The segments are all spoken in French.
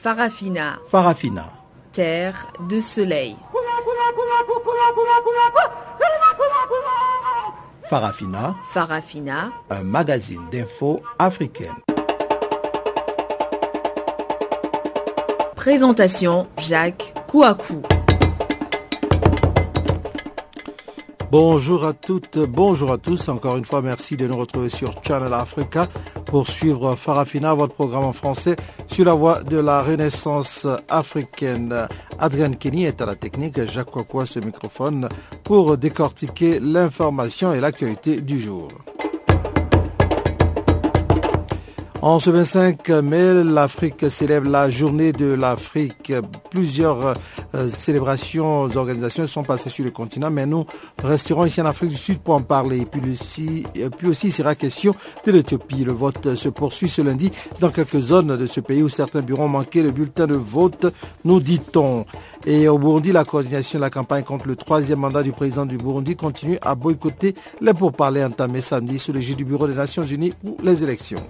Farafina, Farafina. terre de soleil. Farafina, Farafina, un magazine d'infos africaine. présentation Jacques Kouakou. Bonjour à toutes, bonjour à tous. Encore une fois, merci de nous retrouver sur Channel Africa pour suivre Farafina, votre programme en français sur la voie de la renaissance africaine. Adrian Kenny est à la technique, Jacques ce microphone pour décortiquer l'information et l'actualité du jour. En ce 25 mai, l'Afrique célèbre la journée de l'Afrique. Plusieurs euh, célébrations, organisations sont passées sur le continent, mais nous resterons ici en Afrique du Sud pour en parler. Et puis aussi, et puis aussi il sera question de l'Éthiopie. Le vote se poursuit ce lundi dans quelques zones de ce pays où certains bureaux ont manqué le bulletin de vote, nous dit-on. Et au Burundi, la coordination de la campagne contre le troisième mandat du président du Burundi continue à boycotter les pourparlers entamés samedi sous l'égide du Bureau des Nations Unies pour les élections.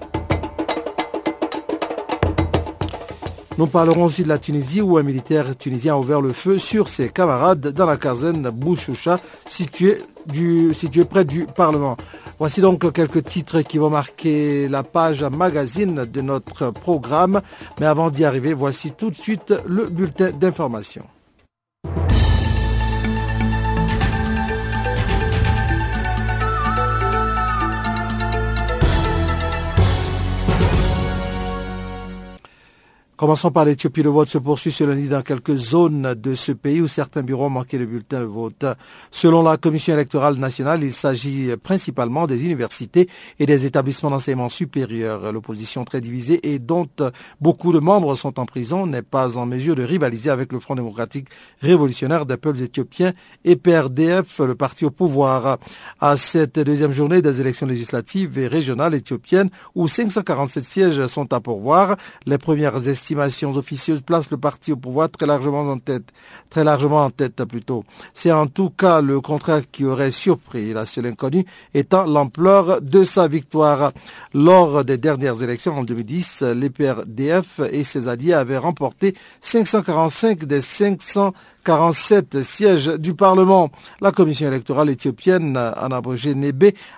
Nous parlerons aussi de la Tunisie où un militaire tunisien a ouvert le feu sur ses camarades dans la caserne Bouchoucha située, située près du Parlement. Voici donc quelques titres qui vont marquer la page magazine de notre programme. Mais avant d'y arriver, voici tout de suite le bulletin d'information. Commençons par l'Éthiopie. Le vote se poursuit ce lundi dans quelques zones de ce pays où certains bureaux ont manqué le bulletin de vote. Selon la Commission électorale nationale, il s'agit principalement des universités et des établissements d'enseignement supérieur. L'opposition très divisée et dont beaucoup de membres sont en prison n'est pas en mesure de rivaliser avec le Front démocratique révolutionnaire des peuples éthiopiens et PRDF, le parti au pouvoir. À cette deuxième journée des élections législatives et régionales éthiopiennes où 547 sièges sont à pourvoir, les premières estimations officieuses placent le parti au pouvoir très largement en tête, très largement en tête plutôt. C'est en tout cas le contraire qui aurait surpris, la seule inconnue étant l'ampleur de sa victoire. Lors des dernières élections en 2010, l'EPRDF et ses alliés avaient remporté 545 des 500 47 sièges du Parlement. La commission électorale éthiopienne, en abrégé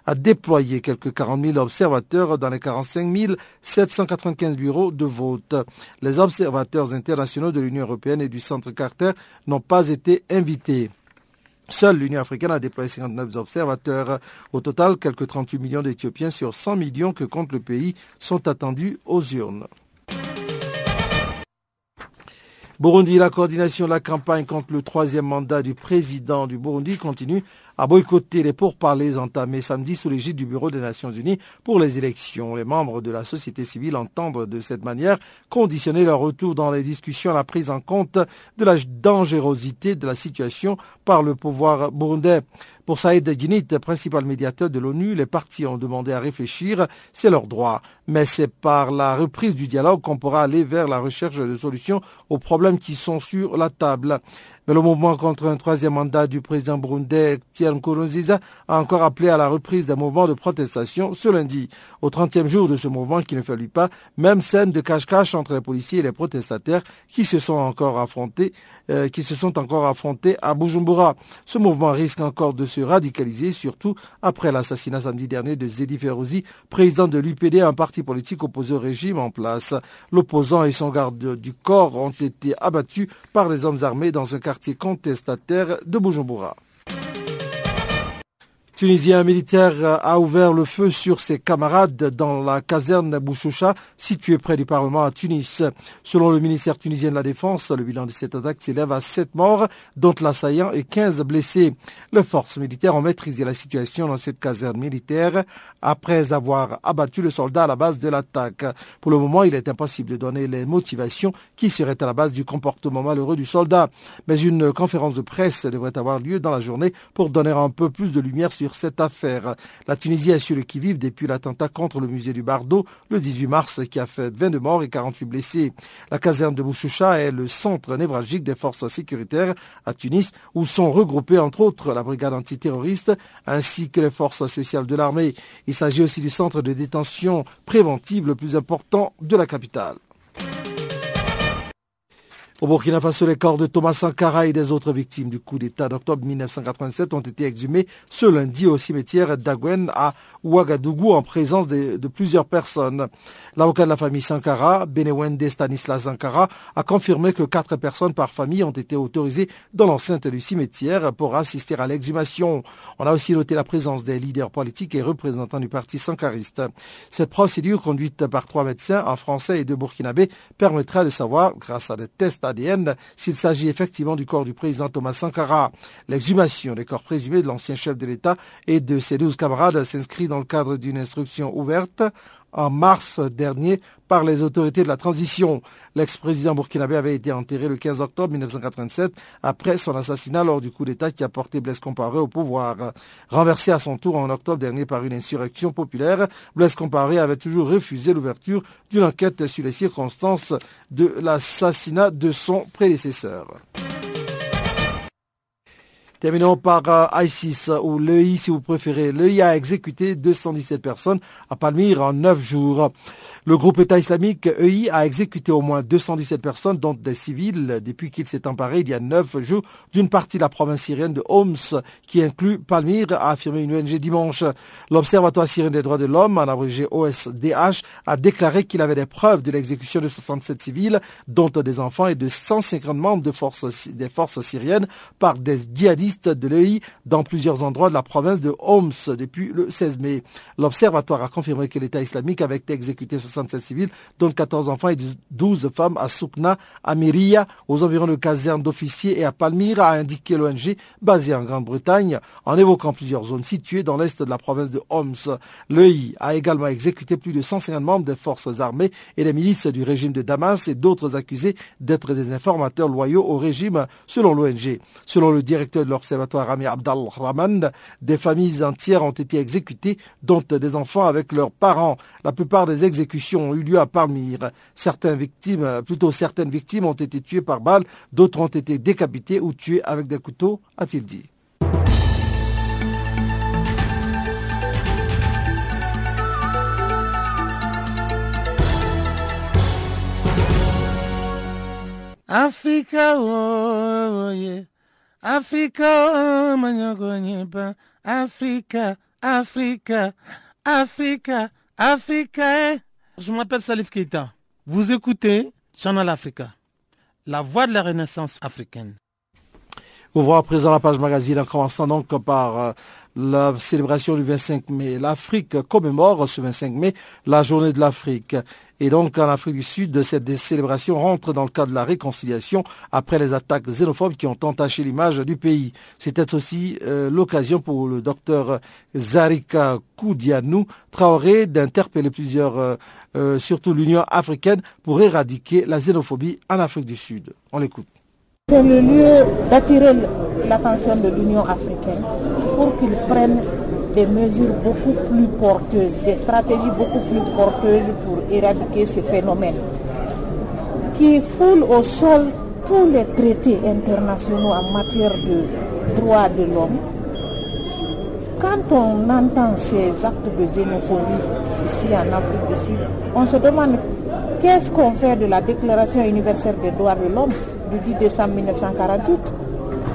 a déployé quelques 40 000 observateurs dans les 45 795 bureaux de vote. Les observateurs internationaux de l'Union européenne et du Centre Carter n'ont pas été invités. Seule l'Union africaine a déployé 59 observateurs. Au total, quelques 38 millions d'Éthiopiens sur 100 millions que compte le pays sont attendus aux urnes. Burundi, la coordination de la campagne contre le troisième mandat du président du Burundi continue à boycotter les pourparlers entamés samedi sous l'égide du Bureau des Nations Unies pour les élections. Les membres de la société civile entendent de cette manière conditionner leur retour dans les discussions à la prise en compte de la dangerosité de la situation par le pouvoir burundais. Pour Saïd Ginit, principal médiateur de l'ONU, les partis ont demandé à réfléchir, c'est leur droit. Mais c'est par la reprise du dialogue qu'on pourra aller vers la recherche de solutions aux problèmes qui sont sur la table. Mais le mouvement contre un troisième mandat du président burundais Pierre Nkurunziza a encore appelé à la reprise d'un mouvement de protestation ce lundi. Au 30e jour de ce mouvement qui ne fallut pas, même scène de cache-cache entre les policiers et les protestataires qui se sont encore affrontés, euh, qui se sont encore affrontés à Bujumbura. Ce mouvement risque encore de se radicaliser, surtout après l'assassinat samedi dernier de Zedi Ferouzi, président de l'UPD, un parti politique opposé au régime en place. L'opposant et son garde du corps ont été abattus par des hommes armés dans un quartier contestataire de Bujumbura. Tunisien militaire a ouvert le feu sur ses camarades dans la caserne Bouchoucha située près du Parlement à Tunis. Selon le ministère tunisien de la Défense, le bilan de cette attaque s'élève à 7 morts, dont l'assaillant et 15 blessés. Les forces militaires ont maîtrisé la situation dans cette caserne militaire après avoir abattu le soldat à la base de l'attaque. Pour le moment, il est impossible de donner les motivations qui seraient à la base du comportement malheureux du soldat. Mais une conférence de presse devrait avoir lieu dans la journée pour donner un peu plus de lumière sur cette affaire. La Tunisie est sur le qui-vive depuis l'attentat contre le musée du Bardo le 18 mars qui a fait 22 morts et 48 blessés. La caserne de Bouchoucha est le centre névralgique des forces sécuritaires à Tunis où sont regroupés entre autres la brigade antiterroriste ainsi que les forces spéciales de l'armée. Il s'agit aussi du centre de détention préventive le plus important de la capitale. Au Burkina Faso, les corps de Thomas Sankara et des autres victimes du coup d'État d'octobre 1987 ont été exhumés ce lundi au cimetière d'Aguen à Ouagadougou en présence de, plusieurs personnes. L'avocat de la famille Sankara, Benewende Stanislas Sankara, a confirmé que quatre personnes par famille ont été autorisées dans l'enceinte du cimetière pour assister à l'exhumation. On a aussi noté la présence des leaders politiques et représentants du parti sankariste. Cette procédure conduite par trois médecins, un français et deux burkinabés, permettra de savoir, grâce à des tests S'il s'agit effectivement du corps du président Thomas Sankara. L'exhumation des corps présumés de l'ancien chef de l'État et de ses douze camarades s'inscrit dans le cadre d'une instruction ouverte en mars dernier par les autorités de la transition. L'ex-président burkinabé avait été enterré le 15 octobre 1987 après son assassinat lors du coup d'État qui a porté Blaise Comparé au pouvoir. Renversé à son tour en octobre dernier par une insurrection populaire, Blaise Comparé avait toujours refusé l'ouverture d'une enquête sur les circonstances de l'assassinat de son prédécesseur. Terminons par euh, ISIS, ou l'EI si vous préférez. L'EI a exécuté 217 personnes à Palmyre en 9 jours. Le groupe État islamique EI a exécuté au moins 217 personnes, dont des civils, depuis qu'il s'est emparé il y a 9 jours d'une partie de la province syrienne de Homs, qui inclut Palmyre, a affirmé une ONG dimanche. L'Observatoire syrien des droits de l'homme, en abrégé OSDH, a déclaré qu'il avait des preuves de l'exécution de 67 civils, dont des enfants et de 150 membres des forces syriennes par des djihadistes de l'EI dans plusieurs endroits de la province de Homs depuis le 16 mai. L'Observatoire a confirmé que l'État islamique avait exécuté 67 civils, dont 14 enfants et 12 femmes à Soukna, à Myria, aux environs de casernes d'officiers et à Palmyre, a indiqué l'ONG basée en Grande-Bretagne, en évoquant plusieurs zones situées dans l'est de la province de Homs. L'EI a également exécuté plus de 150 membres des forces armées et des milices du régime de Damas et d'autres accusés d'être des informateurs loyaux au régime, selon l'ONG. Selon le directeur de l'Observatoire Rami Abdal Rahman, des familles entières ont été exécutées, dont des enfants avec leurs parents. La plupart des exécutions ont eu lieu à Palmyre. Certaines victimes, plutôt certaines victimes ont été tuées par balles, d'autres ont été décapitées ou tuées avec des couteaux, a-t-il dit. Africa. Africa, Africa, Africa, Africa, Africa. Je m'appelle Salif Keita. Vous écoutez Channel Africa, la voix de la renaissance africaine. Ouvrons à présent la page magazine en commençant donc par euh, la célébration du 25 mai. L'Afrique commémore ce 25 mai la journée de l'Afrique. Et donc, en Afrique du Sud, cette célébration rentre dans le cadre de la réconciliation après les attaques xénophobes qui ont entaché l'image du pays. C'était aussi euh, l'occasion pour le docteur Zarika Koudianou Traoré d'interpeller plusieurs, euh, euh, surtout l'Union africaine, pour éradiquer la xénophobie en Afrique du Sud. On l'écoute. C'est le lieu d'attirer l'attention de l'Union africaine pour qu'ils prennent des mesures beaucoup plus porteuses, des stratégies beaucoup plus porteuses pour éradiquer ce phénomène qui foule au sol tous les traités internationaux en matière de droits de l'homme. Quand on entend ces actes de xénophobie ici en Afrique du Sud, on se demande qu'est-ce qu'on fait de la Déclaration universelle des droits de l'homme du 10 décembre 1948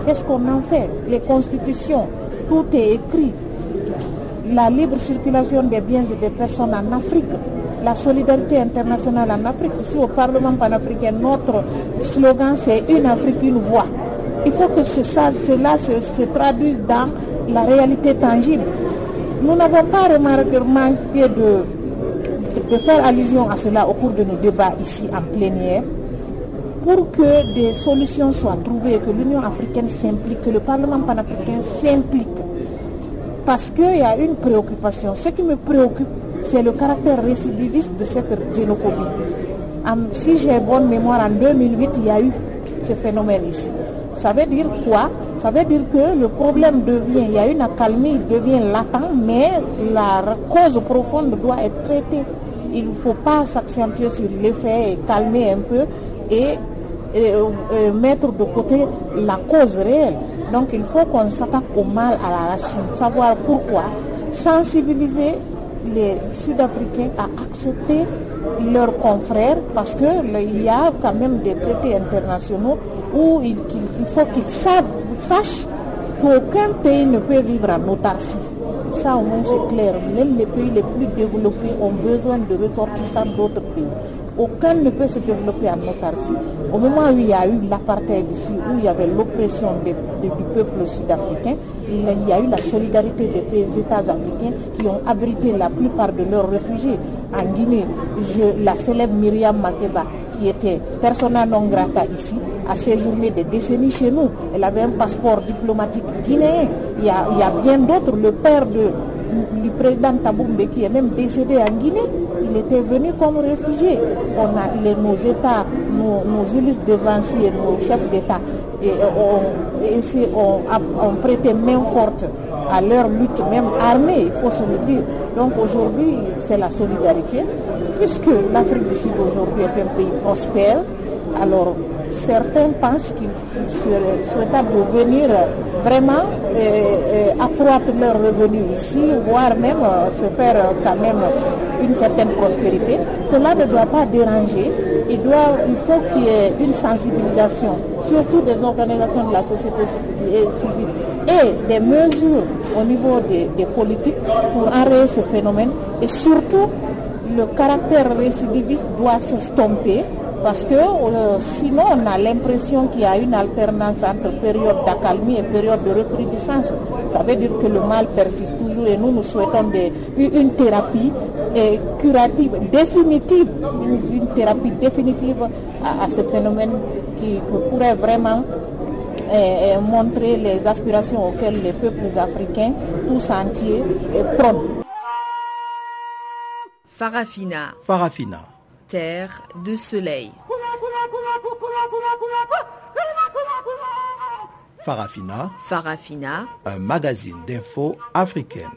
Qu'est-ce qu'on en fait? Les constitutions, tout est écrit la libre circulation des biens et des personnes en Afrique, la solidarité internationale en Afrique. Ici au Parlement panafricain, notre slogan c'est une Afrique, une voix. Il faut que cela se, traduise dans la réalité tangible. Nous n'avons pas remarqué de, de faire allusion à cela au cours de nos débats ici en plénière pour que des solutions soient trouvées, que l'Union africaine s'implique, que le Parlement panafricain s'implique parce qu'il y a une préoccupation. Ce qui me préoccupe, c'est le caractère récidiviste de cette xénophobie. Si j'ai bonne mémoire, en 2008, il y a eu ce phénomène ici. Ça veut dire quoi? Ça veut dire que le problème devient, il y a une accalmie, il devient latent, mais la cause profonde doit être traitée. Il ne faut pas s'accentuer sur l'effet et calmer un peu et, mettre de côté la cause réelle. Donc il faut qu'on s'attaque au mal à la racine, savoir pourquoi, sensibiliser les Sud-Africains à accepter leurs confrères parce qu'il y a quand même des traités internationaux où il, faut qu'ils sachent qu'aucun pays ne peut vivre en autarcie. Ça au moins c'est clair. Même les pays les plus développés ont besoin de ressortissants d'autres pays. Aucun ne peut se développer en autarcie. Au moment où il y a eu l'apartheid ici, où il y avait l'oppression du peuple sud-africain, il y a eu la solidarité des États africains qui ont abrité la plupart de leurs réfugiés. En Guinée, la célèbre Myriam Makeba, qui était persona non grata ici, a séjourné des décennies chez nous. Elle avait un passeport diplomatique guinéen. Il y a, il y a bien d'autres. Le père de du président Taboumbe qui est même décédé en Guinée, il était venu comme réfugié. On a les, nos États, nos, nos Ulysse de Vinci et nos chefs d'État et ont, ont, prêté main forte à leur lutte, même armée, il faut se le dire. Donc aujourd'hui, c'est la solidarité, puisque l'Afrique du Sud aujourd'hui est un pays prospère. Alors certains pensent qu'il serait souhaitable de venir vraiment euh, euh, accroître leurs revenus ici, voire même euh, se faire quand même une certaine prospérité. Cela ne doit pas déranger. Il, doit, il faut qu'il y ait une sensibilisation, surtout des organisations de la société civile et des mesures au niveau des, des politiques pour enrayer ce phénomène. Et surtout, le caractère récidiviste doit s'estomper parce que euh, sinon, on a l'impression qu'il y a une alternance entre période d'accalmie et période de recrudescence. Ça veut dire que le mal persiste toujours et nous, nous souhaitons une thérapie euh, curative, définitive, une, thérapie définitive à, ce phénomène qui pourrait vraiment euh, montrer les aspirations auxquelles les peuples africains, tous entiers, prônent. Farafina. Farafina terre de soleil. Farafina. Farafina. Un magazine d'infos africaine.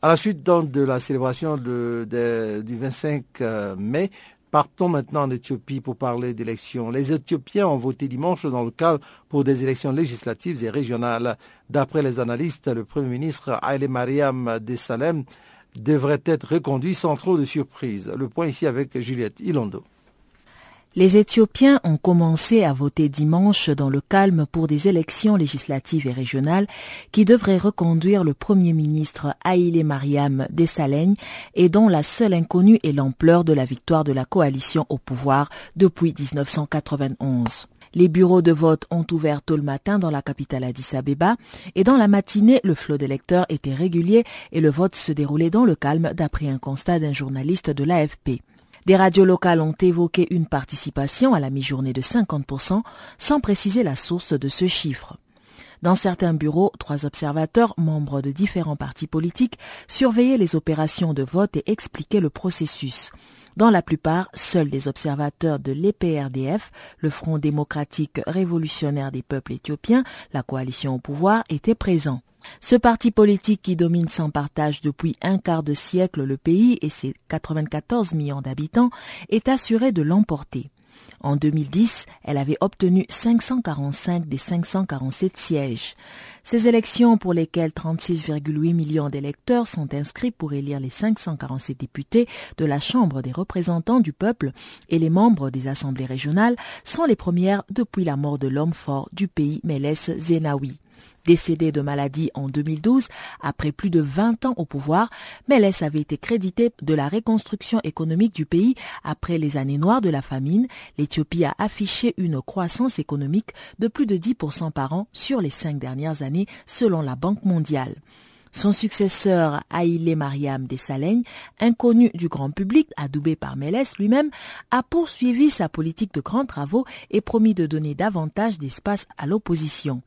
À la suite donc de la célébration du 25 euh, mai, partons maintenant en Éthiopie pour parler d'élections. Les Éthiopiens ont voté dimanche dans le cadre pour des élections législatives et régionales. D'après les analystes, le Premier ministre Haile Mariam Salem devrait être reconduit sans trop de surprise. Le point ici avec Juliette Ilondo. Les Éthiopiens ont commencé à voter dimanche dans le calme pour des élections législatives et régionales qui devraient reconduire le Premier ministre Haïlé Mariam Dessalegn et dont la seule inconnue est l'ampleur de la victoire de la coalition au pouvoir depuis 1991. Les bureaux de vote ont ouvert tôt le matin dans la capitale Addis Abeba et dans la matinée, le flot d'électeurs était régulier et le vote se déroulait dans le calme d'après un constat d'un journaliste de l'AFP. Des radios locales ont évoqué une participation à la mi-journée de 50% sans préciser la source de ce chiffre. Dans certains bureaux, trois observateurs, membres de différents partis politiques, surveillaient les opérations de vote et expliquaient le processus. Dans la plupart, seuls des observateurs de l'EPRDF, le Front démocratique révolutionnaire des peuples éthiopiens, la coalition au pouvoir, étaient présents. Ce parti politique qui domine sans partage depuis un quart de siècle le pays et ses 94 millions d'habitants est assuré de l'emporter. En 2010, elle avait obtenu 545 des 547 sièges. Ces élections pour lesquelles 36,8 millions d'électeurs sont inscrits pour élire les 547 députés de la Chambre des représentants du peuple et les membres des assemblées régionales sont les premières depuis la mort de l'homme fort du pays Meles Zenawi. Décédé de maladie en 2012, après plus de 20 ans au pouvoir, Meles avait été crédité de la reconstruction économique du pays après les années noires de la famine. L'Éthiopie a affiché une croissance économique de plus de 10% par an sur les cinq dernières années selon la Banque mondiale. Son successeur, Haïlé Mariam Dessalegn, inconnu du grand public, adoubé par Mélès lui-même, a poursuivi sa politique de grands travaux et promis de donner davantage d'espace à l'opposition.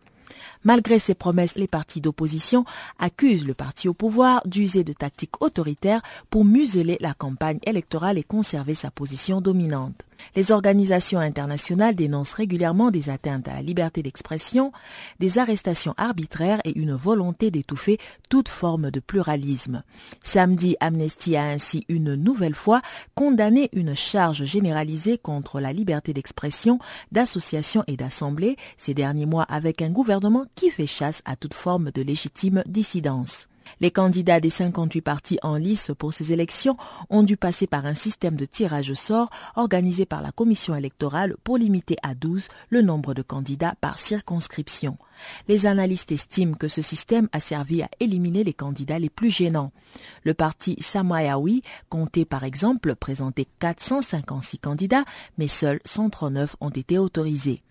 Malgré ces promesses, les partis d'opposition accusent le parti au pouvoir d'user de tactiques autoritaires pour museler la campagne électorale et conserver sa position dominante. Les organisations internationales dénoncent régulièrement des atteintes à la liberté d'expression, des arrestations arbitraires et une volonté d'étouffer toute forme de pluralisme. Samedi, Amnesty a ainsi une nouvelle fois condamné une charge généralisée contre la liberté d'expression, d'association et d'assemblée ces derniers mois avec un gouvernement qui fait chasse à toute forme de légitime dissidence. Les candidats des 58 partis en lice pour ces élections ont dû passer par un système de tirage sort organisé par la commission électorale pour limiter à 12 le nombre de candidats par circonscription. Les analystes estiment que ce système a servi à éliminer les candidats les plus gênants. Le parti Samayawi comptait par exemple présenter 456 candidats, mais seuls 139 ont été autorisés.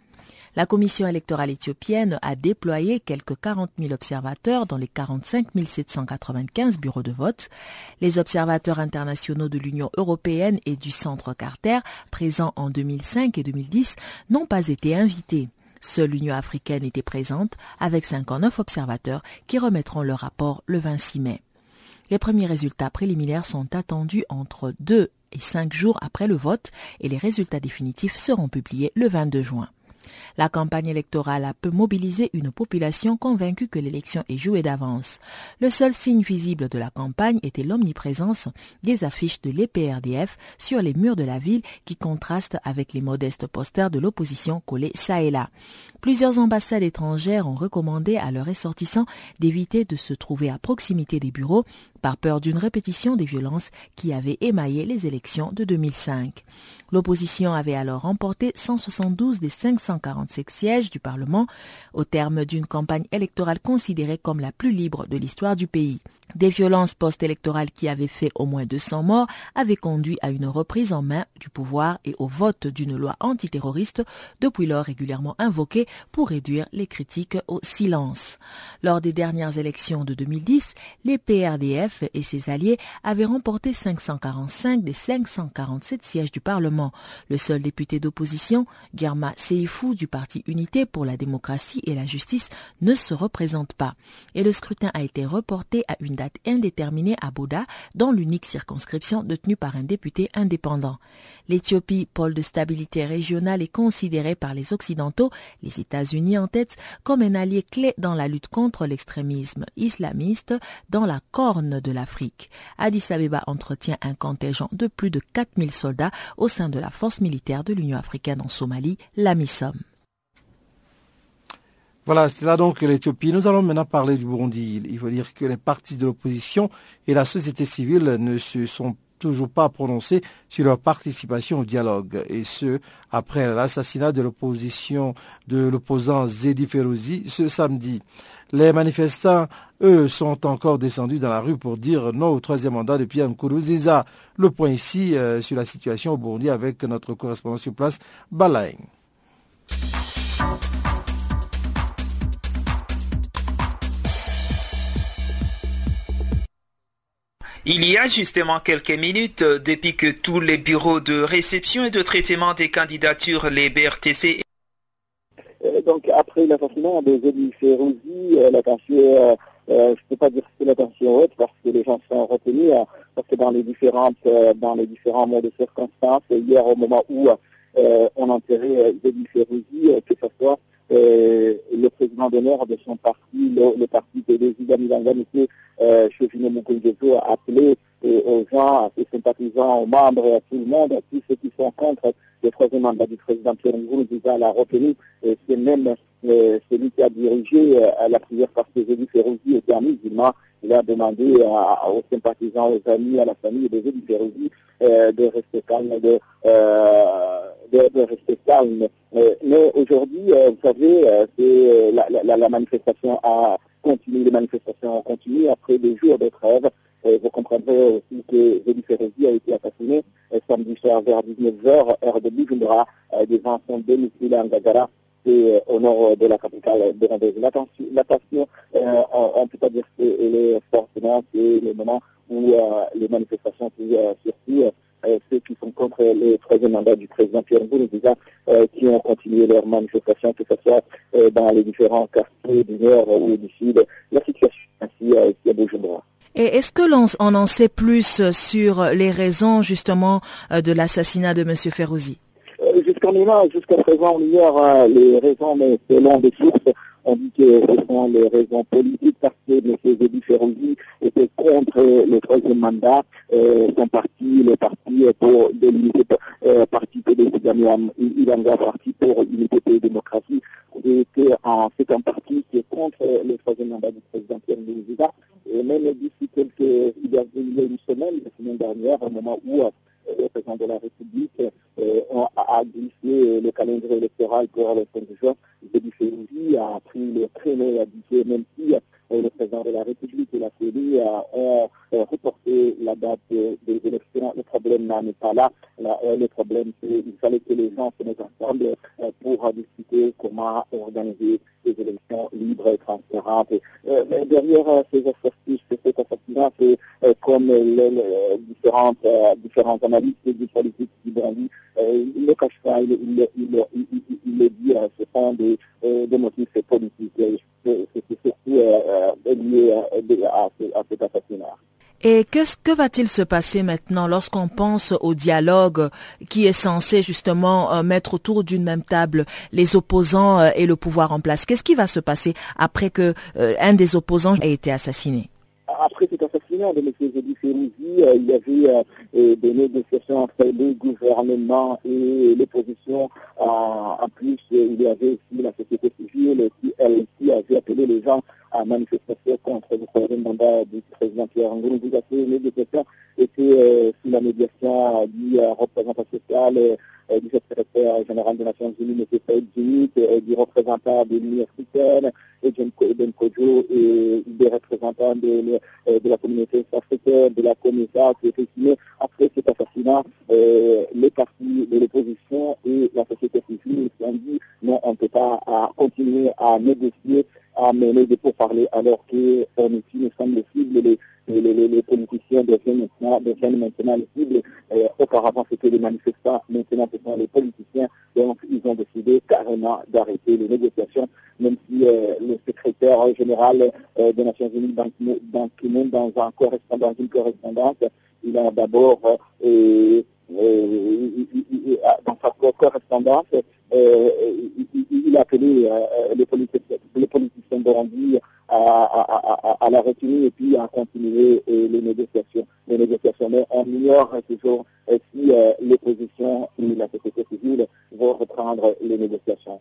La commission électorale éthiopienne a déployé quelques 40 000 observateurs dans les 45 795 bureaux de vote. Les observateurs internationaux de l'Union européenne et du Centre Carter, présents en 2005 et 2010, n'ont pas été invités. Seule l'Union africaine était présente, avec 59 observateurs qui remettront leur rapport le 26 mai. Les premiers résultats préliminaires sont attendus entre 2 et 5 jours après le vote et les résultats définitifs seront publiés le 22 juin. La campagne électorale a peu mobilisé une population convaincue que l'élection est jouée d'avance. Le seul signe visible de la campagne était l'omniprésence des affiches de l'EPRDF sur les murs de la ville qui contrastent avec les modestes posters de l'opposition collés ça et là. Plusieurs ambassades étrangères ont recommandé à leurs ressortissants d'éviter de se trouver à proximité des bureaux par peur d'une répétition des violences qui avaient émaillé les élections de 2005. L'opposition avait alors remporté 172 des 547 sièges du Parlement au terme d'une campagne électorale considérée comme la plus libre de l'histoire du pays. Des violences post-électorales qui avaient fait au moins 200 morts avaient conduit à une reprise en main du pouvoir et au vote d'une loi antiterroriste, depuis lors régulièrement invoquée pour réduire les critiques au silence. Lors des dernières élections de 2010, les PRDF et ses alliés avaient remporté 545 des 547 sièges du Parlement. Le seul député d'opposition, Germa Seifou du parti Unité pour la démocratie et la justice, ne se représente pas. Et le scrutin a été reporté à une date indéterminée à Bouddha, dans l'unique circonscription détenue par un député indépendant. L'Éthiopie, pôle de stabilité régionale, est considérée par les Occidentaux, les États-Unis en tête, comme un allié clé dans la lutte contre l'extrémisme islamiste dans la corne de l'Afrique. Addis Abeba entretient un contingent de plus de 4000 soldats au sein de la force militaire de l'Union africaine en Somalie, la MISOM. Voilà, c'est là donc l'Éthiopie. Nous allons maintenant parler du Burundi. Il faut dire que les partis de l'opposition et la société civile ne se sont toujours pas prononcés sur leur participation au dialogue, et ce, après l'assassinat de l'opposition de l'opposant Zedi Ferozi ce samedi. Les manifestants, eux, sont encore descendus dans la rue pour dire non au troisième mandat de Pierre Nkurunziza. Le point ici euh, sur la situation au Burundi avec notre correspondant sur place, Balaeng. Il y a justement quelques minutes, euh, depuis que tous les bureaux de réception et de traitement des candidatures, les BRTC... Euh, donc après l'assassinat de Zélie Ferrozi, euh, la tension, je ne peux pas dire que c'est la tension haute parce que les gens sont retenus, parce que dans les différentes, dans les différents modes de circonstances, hier au moment où on enterrait Zélie Ferrozi, que ce soit le président d'honneur de son parti, le, parti de Désiga Milanga, M. Euh, Mukungezo, a appelé aux gens, à ses sympathisants, aux membres, à tout le monde, à tous ceux qui sont contre le troisième mandat du président Pierre Nkurunziza l'a reconnu. C'est même euh, celui qui a dirigé euh, la prière parce que Zélie Ferrozi était un musulman. Il a demandé aux sympathisants, aux amis, à la famille de Zélie Ferrozi de rester calme, de, de, rester calme. mais aujourd'hui, vous savez, c'est la, la, manifestation a continué, les manifestations ont continué après des jours de trêve. vous comprendrez aussi que Zélie Ferrozi a été assassiné samedi soir vers 19h, heure de Bujumbura. des gens sont domiciliés en Gagara et au nord de la capitale de Rhodesie. L'attention, on ne peut pas dire qu'elle est forcément, c'est le moment où les manifestations qui surtout ceux qui sont contre le troisième mandat du président Pierre Nkurunziza, euh, qui ont continué leurs manifestations, que ce soit euh, dans les différents quartiers du nord ou du sud. La situation ainsi euh, à Bujumbura. Et est-ce que l'on en sait plus sur les raisons justement de l'assassinat de M. Ferrouzi? Jusqu'à jusqu'à présent, on ignore les raisons, mais selon des sources on dit que ce sont les raisons politiques parce que M. Zébi Ferrozi était contre le troisième mandat. Euh, son parti, le parti pour l'unité, euh, parti parti pour l'unité et démocratie, c'est un, un parti qui est contre le troisième mandat du président Pierre Nkurunziza. Et même d'ici quelques, il une semaine, la semaine dernière, au moment où le président de la République a glissé le calendrier électoral pour le 5 juin, février, a pris le créneau à disait même si le président de la République et la CENI ont reporté la date des élections. Le problème n'est pas là. Le problème, c'est qu'il fallait que les gens se mettent ensemble pour discuter comment organiser des élections libres et transparentes. Mais derrière ces exercices, cet assassinat, c'est comme les, différentes, différentes analystes du politique qui il ne cache pas, il, le dit, ce sont des, des motifs politiques. C'est surtout lié à, à cet assassinat. Et qu'est-ce que va-t-il se passer maintenant lorsqu'on pense au dialogue qui est censé justement mettre autour d'une même table les opposants et le pouvoir en place? Qu'est-ce qui va se passer après que un des opposants ait été assassiné? Après cet assassinat de M. Zedi Férouzi, il y avait des négociations entre le gouvernement et l'opposition. en plus, il y avait aussi la société civile qui, elle aussi, avait appelé les gens à manifester contre le troisième mandat du président Pierre Nkurunziza. Ces négociations étaient sous la médiation du représentant social du secrétaire général des Nations Unies, M. Saïd Djimit, du représentant de l'Union africaine, Kojo, et des représentants de, la communauté de la COMESA, qui après cet assassinat, les partis de l'opposition et la société civile se sont dit non, on ne peut pas continuer à négocier, à mener des pourparlers alors qu'on utilise, nous sommes les cibles, les, les, les, politiciens deviennent maintenant, deviennent maintenant les cibles. Euh, auparavant, c'était les manifestants, maintenant, ce sont les politiciens. Donc, ils ont décidé carrément d'arrêter les négociations, même si euh, le secrétaire général euh, des Nations Unies, dans, dans, dans, un correspondant, une correspondance, il a d'abord, dans sa correspondance, il a appelé les, politiciens, les politiciens burundis à, à, la retenue et puis à continuer les négociations. Les négociations. Mais on ignore toujours si l'opposition et la société civile vont reprendre les négociations.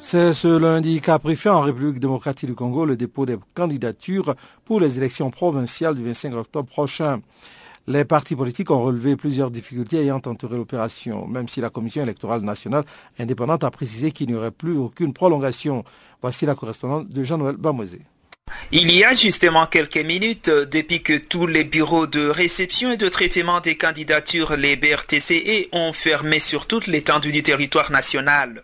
C'est ce lundi qu'a fin en République démocratique du Congo le dépôt des candidatures pour les élections provinciales du 25 octobre prochain. Les partis politiques ont relevé plusieurs difficultés ayant entouré l'opération, même si la Commission électorale nationale indépendante a précisé qu'il n'y aurait plus aucune prolongation. Voici la correspondante de Jean-Noël Bamosé. Il y a justement quelques minutes, depuis que tous les bureaux de réception et de traitement des candidatures, les BRTCE, ont fermé sur toute l'étendue du territoire national.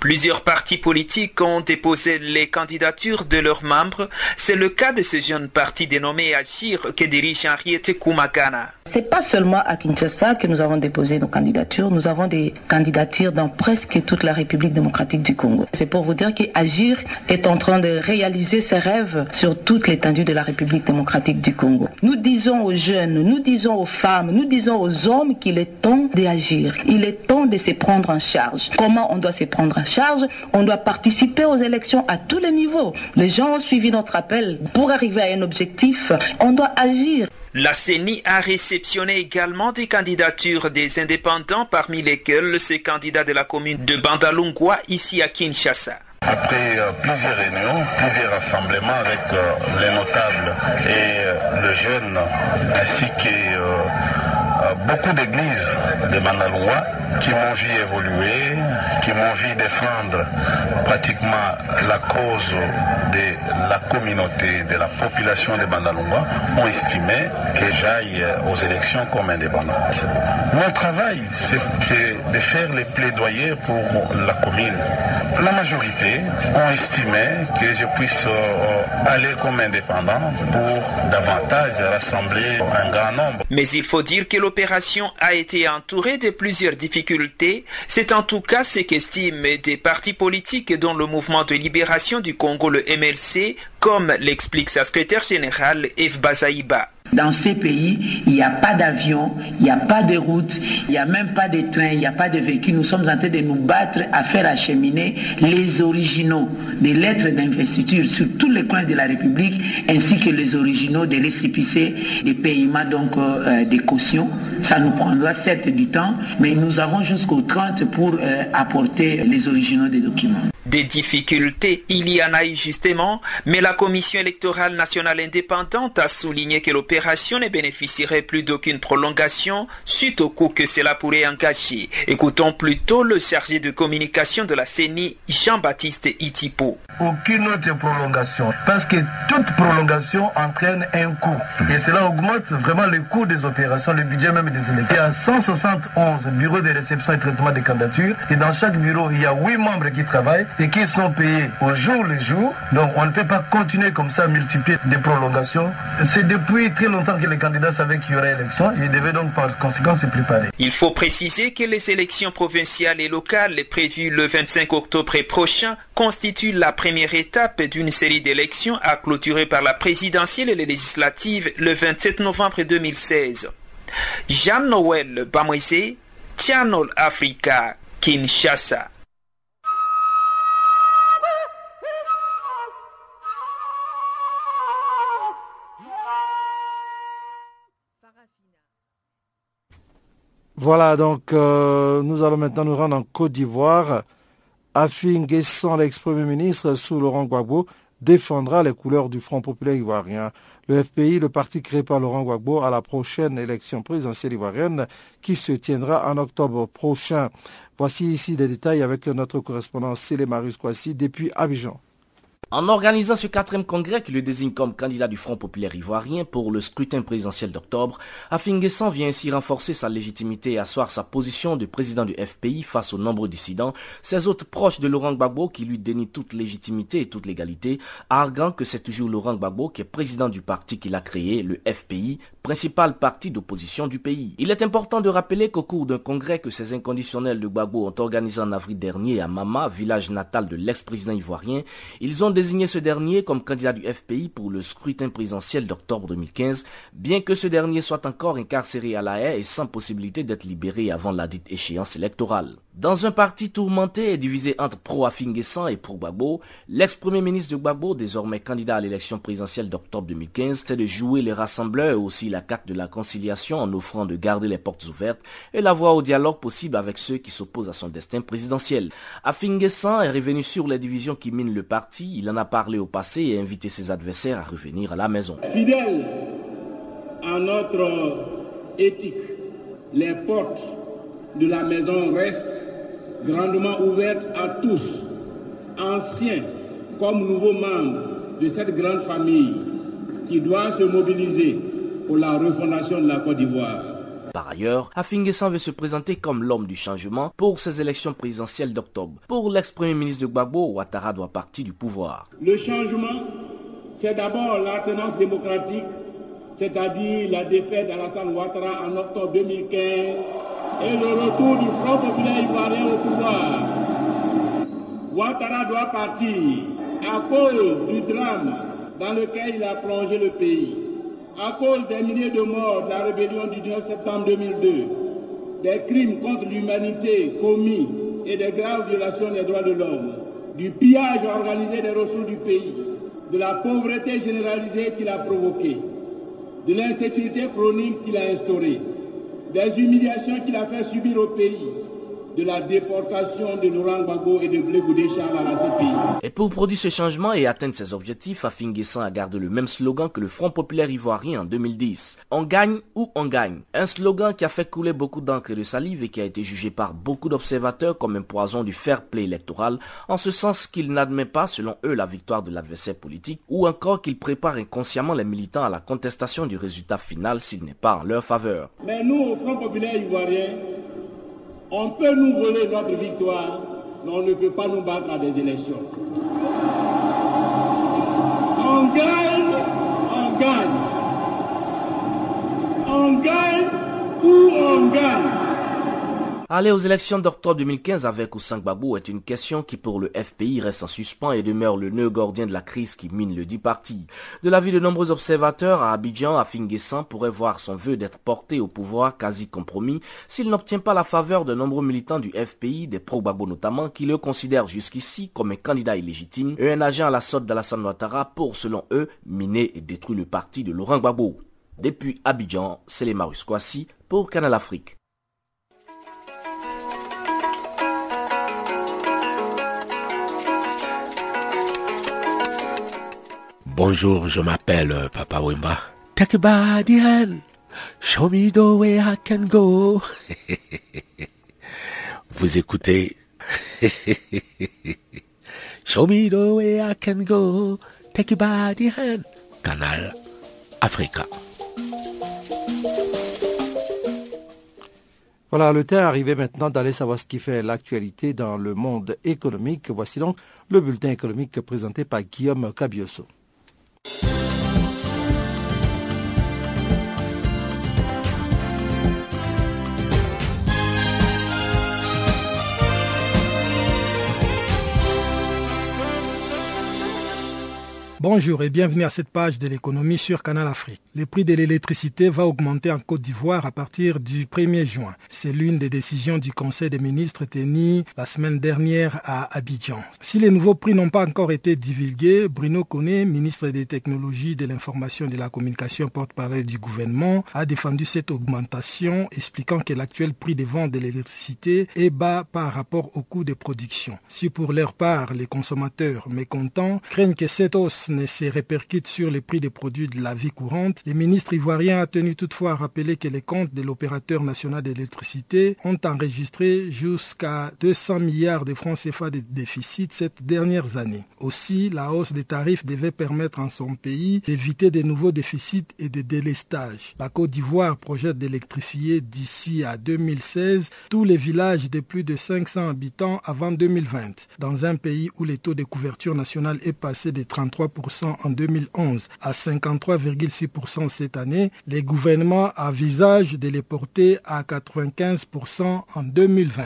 Plusieurs partis politiques ont déposé les candidatures de leurs membres. C'est le cas de ce jeune parti dénommé Agir que dirige Henriette Kumagana. C'est pas seulement à Kinshasa que nous avons déposé nos candidatures, nous avons des candidatures dans presque toute la République démocratique du Congo. C'est pour vous dire qu'Agir est en train de réaliser ses rêves sur toute l'étendue de la République démocratique du Congo. Nous disons aux jeunes, nous disons aux femmes, nous disons aux hommes qu'il est temps d'agir. Il est temps de se prendre en charge. Comment on doit se prendre en charge On doit participer aux élections à tous les niveaux. Les gens ont suivi notre appel. Pour arriver à un objectif, on doit agir. La CENI a réceptionné également des candidatures des indépendants, parmi lesquels ces candidats de la commune de Bandalungwa, ici à Kinshasa. Après euh, plusieurs réunions, plusieurs rassemblements avec euh, les notables et euh, le jeune, ainsi que beaucoup d'églises de Mandalungwa qui m'ont vu évoluer, qui m'ont vu défendre pratiquement la cause de la communauté, de la population de Mandalungwa, ont estimé que j'aille aux élections comme indépendante. Mon travail, c'est de faire les plaidoyers pour la commune. La majorité ont estimé que je puisse aller comme indépendant pour davantage rassembler un grand nombre. Mais il faut dire que l'opération a été entourée de plusieurs difficultés. C'est en tout cas ce qu'estiment des partis politiques dont le mouvement de libération du Congo, le MLC, comme l'explique sa secrétaire générale Eve Bazaïba. Dans ces pays, il n'y a pas d'avion, il n'y a pas de route, il n'y a même pas de train, il n'y a pas de véhicule. Nous sommes en train de nous battre à faire acheminer les originaux des lettres d'investiture sur tous les coins de la République, ainsi que les originaux des récépissés, des paiements donc euh, des cautions. Ça nous prendra certes du temps, mais nous avons jusqu'au 30 pour euh, apporter les originaux des documents. Des difficultés, il y en a eu justement, mais la Commission électorale nationale indépendante a souligné que l'opération ne bénéficierait plus d'aucune prolongation suite au coût que cela pourrait engager. Écoutons plutôt le chargé de communication de la CENI, Jean-Baptiste Itipo. Aucune autre prolongation, parce que toute prolongation entraîne un coût. Et cela augmente vraiment le coût des opérations, le budget même des élections. Il y a 171 bureaux de réception et traitement des candidatures, et dans chaque bureau, il y a 8 membres qui travaillent et qui sont payés au jour le jour. Donc on ne peut pas continuer comme ça à multiplier des prolongations. C'est depuis très longtemps que les candidats savaient qu'il y aurait élection. Ils devaient donc par conséquent se préparer. Il faut préciser que les élections provinciales et locales prévues le 25 octobre prochain constituent la première étape d'une série d'élections à clôturer par la présidentielle et les législatives le 27 novembre 2016. Jean-Noël Bamwese, Channel Africa, Kinshasa. Voilà, donc euh, nous allons maintenant nous rendre en Côte d'Ivoire. Afin Guessan, l'ex-premier ministre sous Laurent Gbagbo, défendra les couleurs du Front populaire ivoirien. Le FPI, le parti créé par Laurent Gbagbo à la prochaine élection présidentielle ivoirienne qui se tiendra en octobre prochain. Voici ici des détails avec notre correspondant Célé Marius depuis Abidjan. En organisant ce quatrième congrès qui le désigne comme candidat du Front populaire ivoirien pour le scrutin présidentiel d'octobre, Afinguessan vient ainsi renforcer sa légitimité et asseoir sa position de président du FPI face aux nombreux dissidents, ses autres proches de Laurent Gbagbo qui lui dénient toute légitimité et toute légalité, arguant que c'est toujours Laurent Gbagbo qui est président du parti qu'il a créé, le FPI, principal parti d'opposition du pays. Il est important de rappeler qu'au cours d'un congrès que ces inconditionnels de Gbagbo ont organisé en avril dernier à Mama, village natal de l'ex-président ivoirien, ils ont désigné ce dernier comme candidat du FPI pour le scrutin présidentiel d'octobre 2015, bien que ce dernier soit encore incarcéré à la haie et sans possibilité d'être libéré avant la dite échéance électorale. Dans un parti tourmenté et divisé entre pro-Afinguessan et pro-Gbagbo, l'ex-premier ministre de Gbagbo, désormais candidat à l'élection présidentielle d'octobre 2015, c'est de jouer les rassembleurs et aussi la carte de la conciliation en offrant de garder les portes ouvertes et la voie au dialogue possible avec ceux qui s'opposent à son destin présidentiel. Afinguessan est revenu sur les divisions qui minent le parti, a parlé au passé et invité ses adversaires à revenir à la maison. Fidèle à notre éthique, les portes de la maison restent grandement ouvertes à tous, anciens comme nouveaux membres de cette grande famille qui doit se mobiliser pour la refondation de la Côte d'Ivoire. Par ailleurs, Afinguessan veut se présenter comme l'homme du changement pour ces élections présidentielles d'octobre. Pour l'ex-premier ministre de Gbagbo, Ouattara doit partir du pouvoir. Le changement, c'est d'abord l'alternance démocratique, c'est-à-dire la défaite d'Alassane Ouattara en octobre 2015 et le retour du Front populaire ivoirien au pouvoir. Ouattara doit partir à cause du drame dans lequel il a plongé le pays à cause des milliers de morts de la rébellion du 19 septembre 2002, des crimes contre l'humanité commis et des graves violations des droits de l'homme, du pillage organisé des ressources du pays, de la pauvreté généralisée qu'il a provoquée, de l'insécurité chronique qu'il a instaurée, des humiliations qu'il a fait subir au pays, de la déportation de Laurent Gbagbo et de Blé Charles à la CPI. Et pour produire ce changement et atteindre ses objectifs, Afinguessan a gardé le même slogan que le Front populaire ivoirien en 2010. On gagne ou on gagne. Un slogan qui a fait couler beaucoup d'encre et de salive et qui a été jugé par beaucoup d'observateurs comme un poison du fair play électoral, en ce sens qu'il n'admet pas, selon eux, la victoire de l'adversaire politique, ou encore qu'il prépare inconsciemment les militants à la contestation du résultat final s'il n'est pas en leur faveur. Mais nous, au Front populaire ivoirien, on peut nous voler notre victoire, mais on ne peut pas nous battre à des élections. On gagne, on gagne. On gagne ou on gagne. Aller aux élections d'octobre 2015 avec ou sans Gbagbo est une question qui pour le FPI reste en suspens et demeure le nœud gordien de la crise qui mine le dit parti. De l'avis de nombreux observateurs, à Abidjan, Afinguessan pourrait voir son vœu d'être porté au pouvoir quasi compromis s'il n'obtient pas la faveur de nombreux militants du FPI, des pro-Gbagbo notamment, qui le considèrent jusqu'ici comme un candidat illégitime et un agent à la sorte d'Alassane Ouattara pour, selon eux, miner et détruire le parti de Laurent Gbagbo. Depuis Abidjan, c'est les Marus pour Canal Afrique. Bonjour, je m'appelle euh, Papa Wimba. Take a body hand. Show me the way I can go. Vous écoutez? Show me the way I can go. Take a body hand. Canal Africa. Voilà, le temps est arrivé maintenant d'aller savoir ce qui fait l'actualité dans le monde économique. Voici donc le bulletin économique présenté par Guillaume Cabioso. Bonjour et bienvenue à cette page de l'économie sur Canal Afrique. Le prix de l'électricité va augmenter en Côte d'Ivoire à partir du 1er juin. C'est l'une des décisions du Conseil des ministres tenues la semaine dernière à Abidjan. Si les nouveaux prix n'ont pas encore été divulgués, Bruno Koné, ministre des Technologies, de l'Information et de la Communication, porte-parole du gouvernement, a défendu cette augmentation, expliquant que l'actuel prix de vente de l'électricité est bas par rapport au coût de production. Si pour leur part, les consommateurs mécontents craignent que cette hausse ne se répercute sur les prix des produits de la vie courante, le ministre ivoirien a tenu toutefois à rappeler que les comptes de l'opérateur national d'électricité ont enregistré jusqu'à 200 milliards de francs CFA de déficit cette dernière année. Aussi, la hausse des tarifs devait permettre en son pays d'éviter de nouveaux déficits et de délestages. La Côte d'Ivoire projette d'électrifier d'ici à 2016 tous les villages de plus de 500 habitants avant 2020, dans un pays où le taux de couverture nationale est passé de 33% en 2011 à 53,6% cette année, les gouvernements envisagent de les porter à 95% en 2020.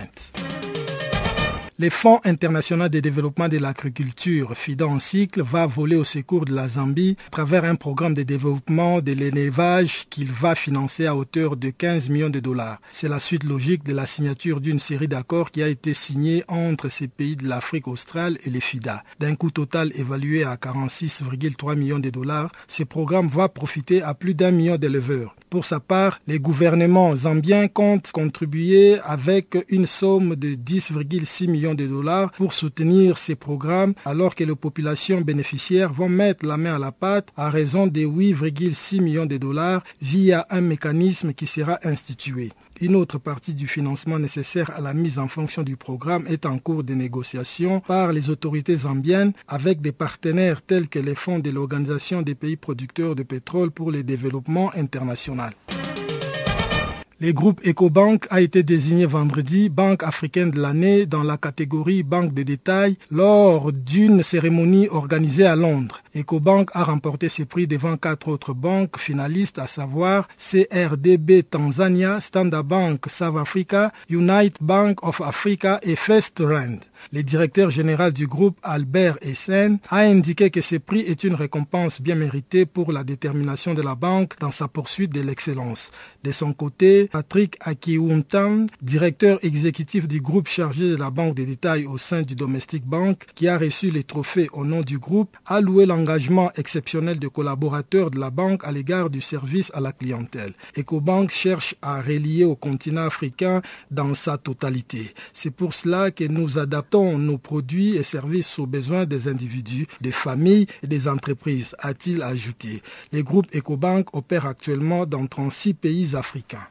Le Fonds international de développement de l'agriculture, FIDA en cycle, va voler au secours de la Zambie à travers un programme de développement de l'élevage qu'il va financer à hauteur de 15 millions de dollars. C'est la suite logique de la signature d'une série d'accords qui a été signée entre ces pays de l'Afrique australe et les FIDA. D'un coût total évalué à 46,3 millions de dollars, ce programme va profiter à plus d'un million d'éleveurs. Pour sa part, les gouvernements zambiens comptent contribuer avec une somme de 10,6 millions de dollars pour soutenir ces programmes alors que les populations bénéficiaires vont mettre la main à la pâte à raison de 8,6 millions de dollars via un mécanisme qui sera institué. Une autre partie du financement nécessaire à la mise en fonction du programme est en cours de négociation par les autorités zambiennes avec des partenaires tels que les fonds de l'Organisation des pays producteurs de pétrole pour le développement international. Le groupe EcoBank a été désigné vendredi Banque africaine de l'année dans la catégorie Banque de détail lors d'une cérémonie organisée à Londres. EcoBank a remporté ce prix devant quatre autres banques finalistes, à savoir CRDB Tanzania, Standard Bank South Africa, United Bank of Africa et First Rand. Le directeur général du groupe, Albert Essen, a indiqué que ce prix est une récompense bien méritée pour la détermination de la banque dans sa poursuite de l'excellence. De son côté, Patrick Akiwuntan, directeur exécutif du groupe chargé de la banque des détails au sein du Domestic Bank, qui a reçu les trophées au nom du groupe, a loué l'engagement exceptionnel de collaborateurs de la banque à l'égard du service à la clientèle. EcoBank cherche à relier au continent africain dans sa totalité. C'est pour cela que nous adaptons nos produits et services aux besoins des individus, des familles et des entreprises, a-t-il ajouté. Les groupes EcoBank opèrent actuellement dans 36 pays africains.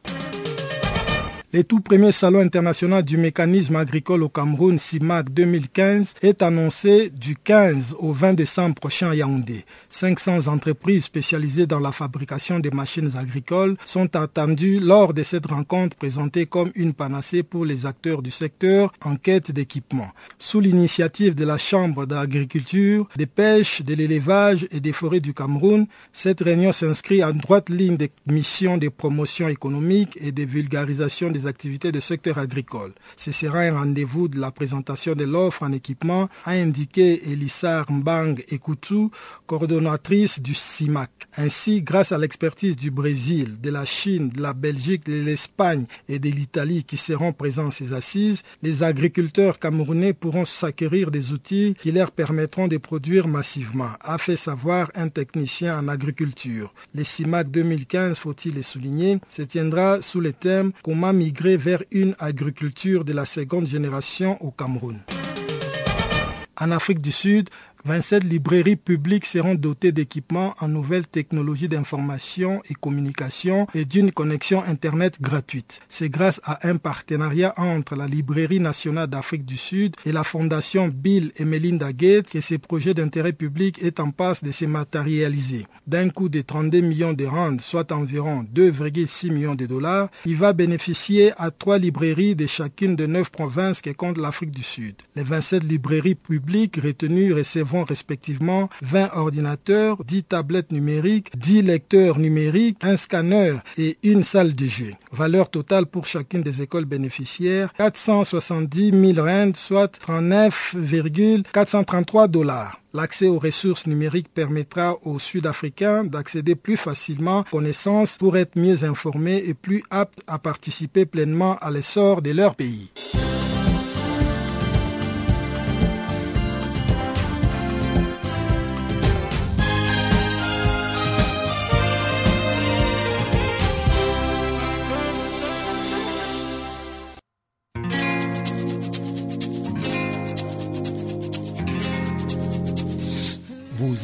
Le tout premier salon international du mécanisme agricole au Cameroun, CIMAC 2015, est annoncé du 15 au 20 décembre prochain à Yaoundé. 500 entreprises spécialisées dans la fabrication des machines agricoles sont attendues lors de cette rencontre présentée comme une panacée pour les acteurs du secteur en quête d'équipement. Sous l'initiative de la Chambre d'agriculture, des pêches, de l'élevage et des forêts du Cameroun, cette réunion s'inscrit en droite ligne des missions de promotion économique et de vulgarisation des activités du secteur agricole. Ce sera un rendez-vous de la présentation de l'offre en équipement, a indiqué Elissar Mbang Ekutu, coordonnatrice du CIMAC. Ainsi, grâce à l'expertise du Brésil, de la Chine, de la Belgique, de l'Espagne et de l'Italie qui seront présents ces assises, les agriculteurs camerounais pourront s'acquérir des outils qui leur permettront de produire massivement, a fait savoir un technicien en agriculture. Les CIMAC 2015, faut-il le souligner, se tiendra sous le thème Comment vers une agriculture de la seconde génération au Cameroun. En Afrique du Sud, 27 librairies publiques seront dotées d'équipements en nouvelles technologies d'information et communication et d'une connexion Internet gratuite. C'est grâce à un partenariat entre la Librairie nationale d'Afrique du Sud et la Fondation Bill et Melinda Gates que ce projet d'intérêt public est en passe de se matérialiser. D'un coût de 32 millions de rand, soit environ 2,6 millions de dollars, il va bénéficier à trois librairies de chacune de neuf provinces que compte l'Afrique du Sud. Les 27 librairies publiques retenues recevront respectivement 20 ordinateurs, 10 tablettes numériques, 10 lecteurs numériques, un scanner et une salle de jeu. Valeur totale pour chacune des écoles bénéficiaires, 470 000 rand, soit 39,433 dollars. L'accès aux ressources numériques permettra aux Sud-Africains d'accéder plus facilement aux connaissances pour être mieux informés et plus aptes à participer pleinement à l'essor de leur pays.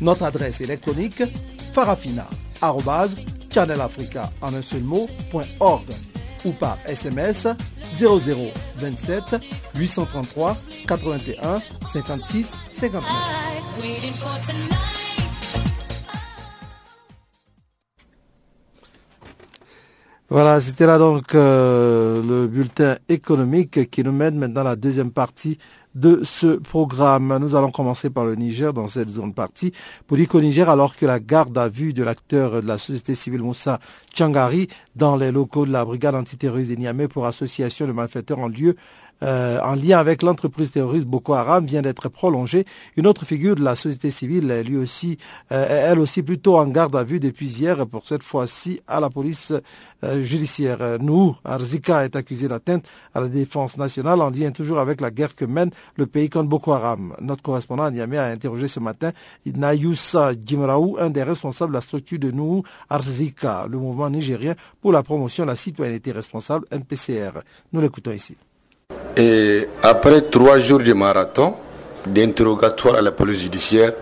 Notre adresse électronique farafina.channelafrica en ou par SMS 0027 833 81 56 59. Voilà, c'était là donc euh, le bulletin économique qui nous mène maintenant à la deuxième partie de ce programme. Nous allons commencer par le Niger dans cette zone partie. Qu'au Niger, alors que la garde à vue de l'acteur de la société civile Moussa Tchangari dans les locaux de la brigade antiterroriste de Niamey pour association de malfaiteurs en lieu euh, en lien avec l'entreprise terroriste Boko Haram vient d'être prolongée. Une autre figure de la société civile, lui aussi, euh, elle aussi plutôt en garde à vue depuis hier, pour cette fois-ci à la police euh, judiciaire. Nous, Arzika est accusé d'atteinte à la défense nationale en lien toujours avec la guerre que mène le pays contre Boko Haram. Notre correspondant à Niamey a interrogé ce matin Nayusa Jimraou, un des responsables de la structure de nous, Arzika, le mouvement nigérien pour la promotion de la citoyenneté responsable, NPCR. Nous l'écoutons ici. Et après trois jours de marathon, d'interrogatoire à la police judiciaire,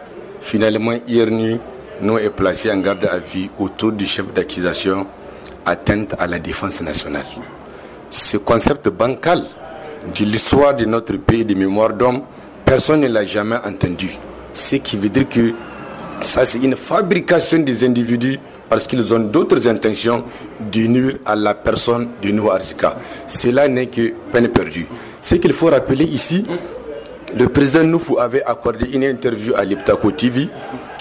finalement hier nuit, nous est placé en garde à vue autour du chef d'accusation atteinte à la défense nationale. Ce concept bancal de l'histoire de notre pays de mémoire d'homme, personne ne l'a jamais entendu. Ce qui veut dire que ça, c'est une fabrication des individus parce qu'ils ont d'autres intentions de à la personne de nous Arzika. Cela n'est que peine perdue. Ce qu'il faut rappeler ici, le président Noufou avait accordé une interview à l'Iptako TV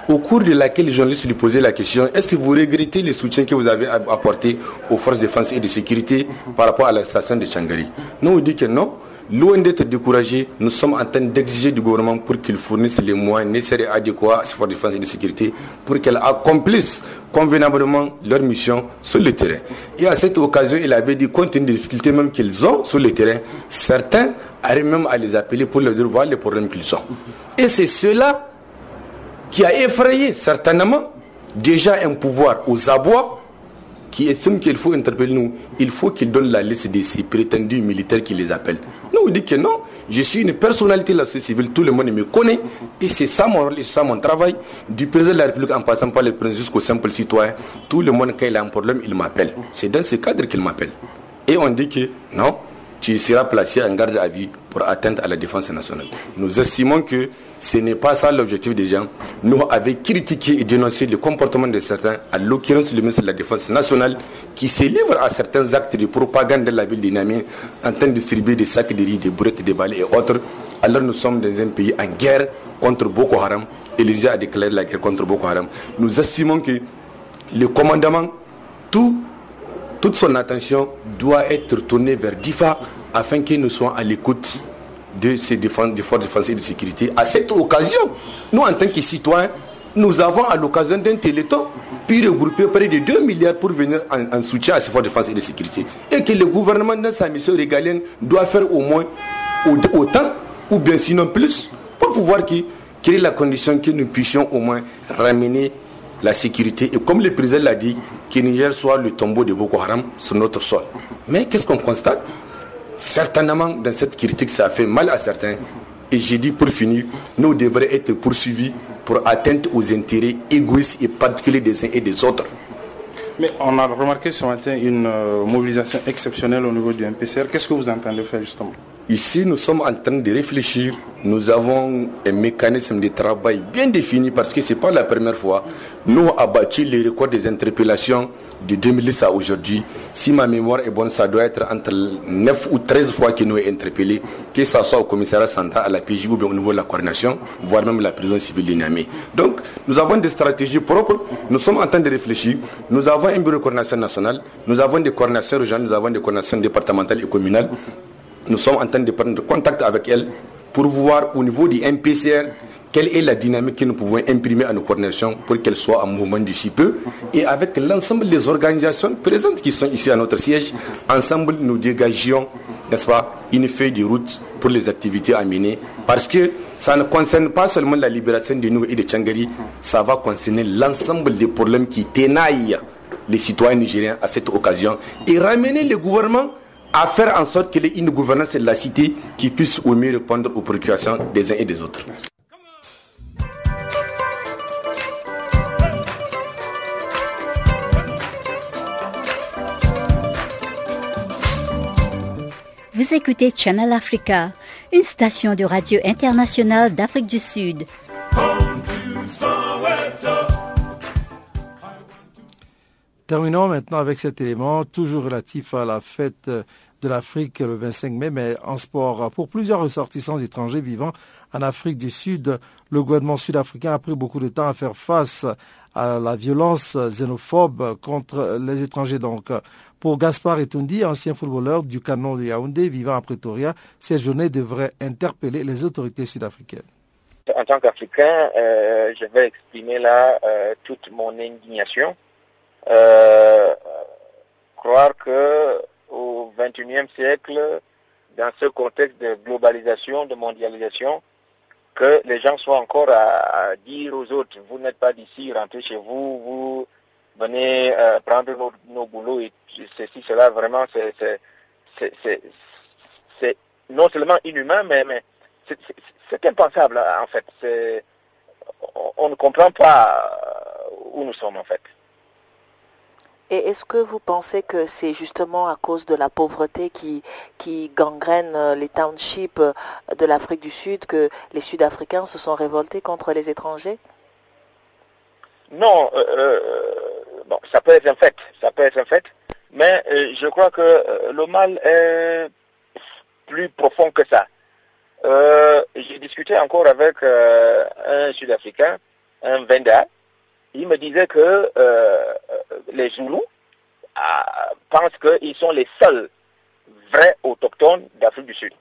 au cours de laquelle les journalistes lui posaient la question est-ce que vous regrettez le soutien que vous avez apporté aux forces de défense et de sécurité par rapport à la station de Changari Nous, on dit que non. Loin d'être découragés, nous sommes en train d'exiger du gouvernement pour qu'il fournisse les moyens nécessaires et adéquats à ces forces de défense et de sécurité pour qu'elles accomplissent convenablement leur mission sur le terrain. Et à cette occasion, il avait dit, compte tenu des difficultés même qu'ils ont sur le terrain, certains arrivent même à les appeler pour leur dire voir les problèmes qu'ils ont. Et c'est cela qui a effrayé certainement déjà un pouvoir aux abois qui estime qu'il faut interpeller nous, il faut qu'il donne la liste de ces prétendus militaires qui les appellent. Nous, on dit que non, je suis une personnalité de la société civile, tout le monde me connaît, et c'est ça mon rôle, c'est ça mon travail, du président de la République en passant par le président jusqu'au simple citoyen, tout le monde, quand il a un problème, il m'appelle. C'est dans ce cadre qu'il m'appelle. Et on dit que non, tu seras placé en garde à vie pour atteinte à la défense nationale. Nous estimons que ce n'est pas ça l'objectif des gens. Nous avons critiqué et dénoncé le comportement de certains, à l'occurrence le ministre de la Défense nationale, qui se livre à certains actes de propagande de la ville Niamey en train de distribuer des sacs de riz, des brouettes, des balais et autres. Alors nous sommes dans un pays en guerre contre Boko Haram et l'État a déclaré la guerre contre Boko Haram. Nous estimons que le commandement, tout toute son attention doit être tournée vers DIFA afin qu'il nous soit à l'écoute de ces défenses, des forces de défense et de sécurité. À cette occasion, nous, en tant que citoyens, nous avons à l'occasion d'un téléthon pu regrouper près de 2 milliards pour venir en, soutien à ces forces de défense et de sécurité. Et que le gouvernement, dans sa mission régalienne, doit faire au moins autant, ou bien sinon plus, pour pouvoir créer la condition que nous puissions au moins ramener la sécurité et comme le président l'a dit, que Niger soit le tombeau de Boko Haram sur notre sol. Mais qu'est-ce qu'on constate? Certainement, dans cette critique, ça a fait mal à certains. Et j'ai dit pour finir, nous devrions être poursuivis pour atteinte aux intérêts égoïstes et particuliers des uns et des autres. Mais on a remarqué ce matin une euh, mobilisation exceptionnelle au niveau du MPCR. Qu'est-ce que vous entendez faire justement? Ici, nous sommes en train de réfléchir. Nous avons un mécanisme de travail bien défini parce que ce n'est pas la première fois. Nous avons abattu les records des interpellations de 2010 à aujourd'hui. Si ma mémoire est bonne, ça doit être entre 9 ou 13 fois que nous avons interpellés, que ce soit au commissariat central, à la PJ ou bien au niveau de la coordination, voire même la prison civile Niamey. Donc, nous avons des stratégies propres. Nous sommes en train de réfléchir. Nous avons un bureau de coordination nationale. Nous avons des coordinations régionales. Nous avons des coordinations départementales et communales. Nous sommes en train de prendre contact avec elles pour voir au niveau du MPCR quelle est la dynamique que nous pouvons imprimer à nos coordinations pour qu'elles soient en mouvement d'ici peu. Et avec l'ensemble des organisations présentes qui sont ici à notre siège, ensemble nous dégagions, n'est-ce pas, une feuille de route pour les activités à mener. Parce que ça ne concerne pas seulement la libération de nous et de Tchangari, ça va concerner l'ensemble des problèmes qui ténaillent les citoyens nigériens à cette occasion et ramener le gouvernement à faire en sorte qu'il y ait une gouvernance de la cité qui puisse au mieux répondre aux préoccupations des uns et des autres. Vous écoutez Channel Africa, une station de radio internationale d'Afrique du Sud. Terminons maintenant avec cet élément, toujours relatif à la fête de l'Afrique le 25 mai, mais en sport. Pour plusieurs ressortissants étrangers vivant en Afrique du Sud, le gouvernement sud-africain a pris beaucoup de temps à faire face à la violence xénophobe contre les étrangers. Donc, pour Gaspard Etundi, ancien footballeur du canon de Yaoundé vivant à Pretoria, cette journée devrait interpeller les autorités sud-africaines. En tant qu'Africain, euh, je vais exprimer là euh, toute mon indignation euh, croire que au XXIe siècle, dans ce contexte de globalisation, de mondialisation, que les gens soient encore à, dire aux autres, vous n'êtes pas d'ici, rentrez chez vous, vous venez euh, prendre nos, boulots et ceci, cela, vraiment, c'est non seulement inhumain, mais, c'est impensable en fait. On ne comprend pas où nous sommes en fait. Et est-ce que vous pensez que c'est justement à cause de la pauvreté qui, qui gangrène euh, les townships euh, de l'Afrique du Sud que les Sud-Africains se sont révoltés contre les étrangers? Non, bon, ça peut être un fait, ça peut être un fait, mais je crois que le mal est plus profond que ça. J'ai discuté encore avec un Sud-Africain, un Venda, il me disait que euh, les Zoulous euh, pensent qu'ils sont les seuls vrais autochtones d'Afrique du Sud.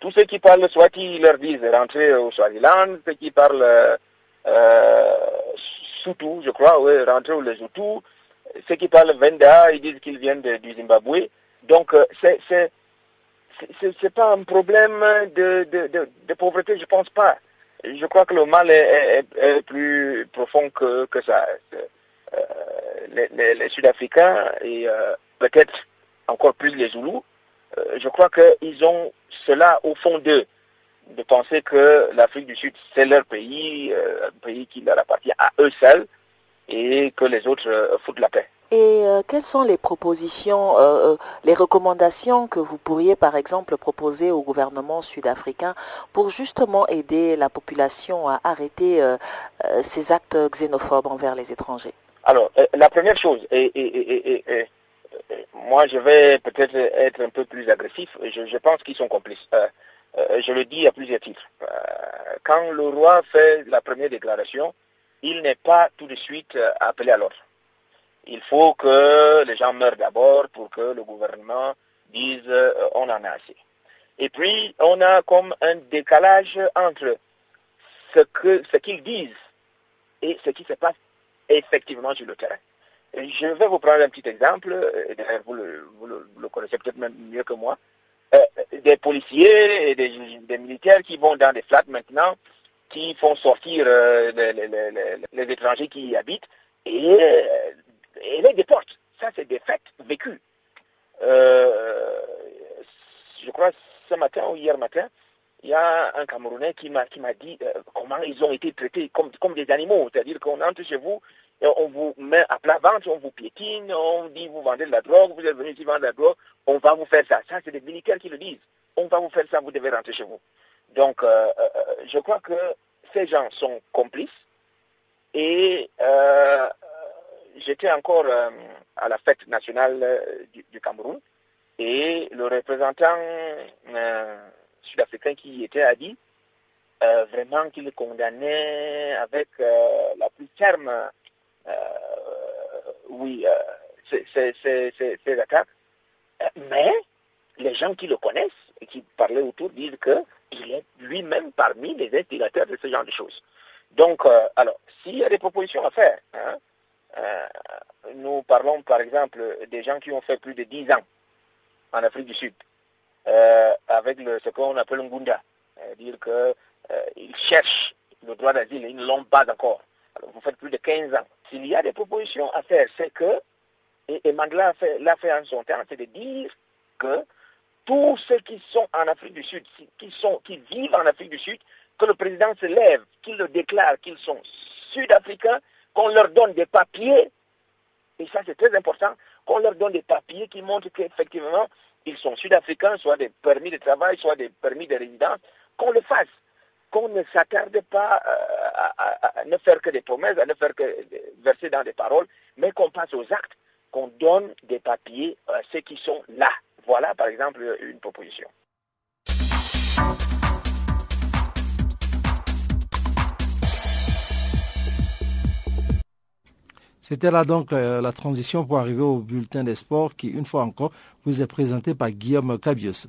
Tous ceux qui parlent Swati, ils leur disent rentrer au Swaziland, ceux qui parlent euh, Soutou, je crois, oui, rentrer au Lesotho, ceux qui parlent Venda, ils disent qu'ils viennent du Zimbabwe. Donc, c'est c'est pas un problème de, de, de pauvreté, je pense pas je crois que le mal est, plus profond que, que ça. Euh, les, Sud-Africains et euh, peut-être encore plus les Zoulous, euh, je crois qu'ils ont cela au fond d'eux, de penser que l'Afrique du Sud, c'est leur pays, un pays qui leur appartient à eux seuls, et que les autres foutent la paix. Et euh, quelles sont les propositions, euh, euh, les recommandations que vous pourriez par exemple proposer au gouvernement sud-africain pour justement aider la population à arrêter ces actes xénophobes envers les étrangers? Alors, la première chose, et, moi je vais peut-être être un peu plus agressif, je, je pense qu'ils sont complices. je le dis à plusieurs titres. quand le roi fait la première déclaration, il n'est pas tout de suite appelé à l'ordre il faut que les gens meurent d'abord pour que le gouvernement dise euh, on en a assez. Et puis, on a comme un décalage entre ce qu'ils ce qu'ils disent et ce qui se passe effectivement sur le terrain. je vais vous prendre un petit exemple, vous le, vous le, connaissez peut-être même mieux que moi. Euh, des policiers et des, militaires qui vont dans des flats maintenant, qui font sortir euh, les, étrangers qui y habitent, et et les déporte. Ça, c'est des faits vécus. Euh, je crois ce matin ou hier matin, il y a un Camerounais qui m'a dit euh, comment ils ont été traités comme, comme des animaux. C'est-à-dire qu'on entre chez vous, on vous met à plat ventre, on vous piétine, on dit vous vendez de la drogue, vous êtes venu ici vendre de la drogue, on va vous faire ça. Ça, c'est des militaires qui le disent. On va vous faire ça, vous devez rentrer chez vous. Donc, euh, je crois que ces gens sont complices et j'étais encore euh, à la fête nationale euh, du, Cameroun et le représentant euh, sud-africain qui y était a dit vraiment qu'il condamnait avec la plus ferme oui, ces, attaques. Mais les gens qui le connaissent et qui parlaient autour disent qu'il est lui-même parmi les instigateurs de ce genre de choses. Donc, alors, s'il y a des propositions à faire, hein, nous parlons par exemple des gens qui ont fait plus de 10 ans en Afrique du Sud, euh, avec ce qu'on appelle un Gunda, dire qu'ils euh, cherchent le droit d'asile et ils ne l'ont pas encore. Alors vous faites plus de 15 ans. S'il y a des propositions à faire, c'est que, et, Mandela l'a fait, en son temps, c'est de dire que tous ceux qui sont en Afrique du Sud, qui, sont, qui vivent en Afrique du Sud, que le président se lève, qu'il le déclare qu'ils sont sud-africains, qu'on leur donne des papiers, et ça c'est très important, qu'on leur donne des papiers qui montrent qu'effectivement, ils sont sud-africains, soit des permis de travail, soit des permis de résidence, qu'on le fasse, qu'on ne s'attarde pas euh, à, ne faire que des promesses, à ne faire que verser dans des paroles, mais qu'on passe aux actes, qu'on donne des papiers à ceux qui sont là. Voilà par exemple une proposition. C'était là donc euh, la transition pour arriver au bulletin des sports qui, une fois encore, vous est présenté par Guillaume Cabioso.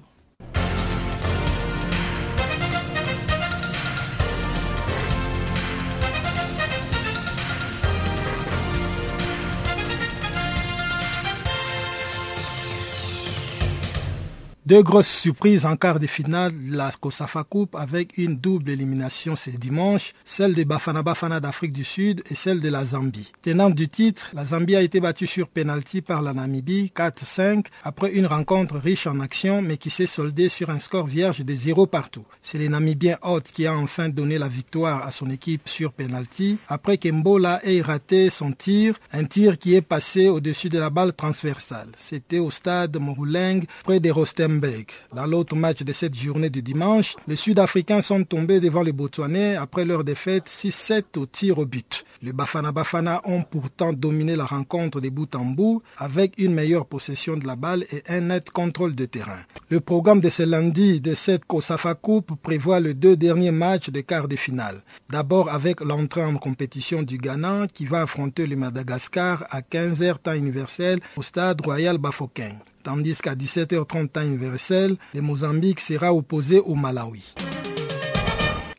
Deux grosses surprises en quart de finale de la Kosafa Coupe avec une double élimination ce dimanche, celle de Bafana Bafana d'Afrique du Sud et celle de la Zambie. Tenante du titre, la Zambie a été battue sur penalty par la Namibie 4-5 après une rencontre riche en action mais qui s'est soldée sur un score vierge de 0 partout. C'est les Namibiens hôtes qui a enfin donné la victoire à son équipe sur penalty après qu'Embola ait raté son tir, un tir qui est passé au-dessus de la balle transversale. C'était au stade Moruleng près de Rostem dans l'autre match de cette journée du dimanche, les Sud-Africains sont tombés devant les Botswanais après leur défaite 6-7 au tir au but. Les Bafana Bafana ont pourtant dominé la rencontre des bout en bout avec une meilleure possession de la balle et un net contrôle de terrain. Le programme de ce lundi de cette Kosafa Coupe prévoit les deux derniers matchs de quart de finale. D'abord avec l'entrée en compétition du Ghana qui va affronter le Madagascar à 15h temps universel au stade Royal Bafokeng tandis qu'à 17h30 temps universel, le Mozambique sera opposé au Malawi.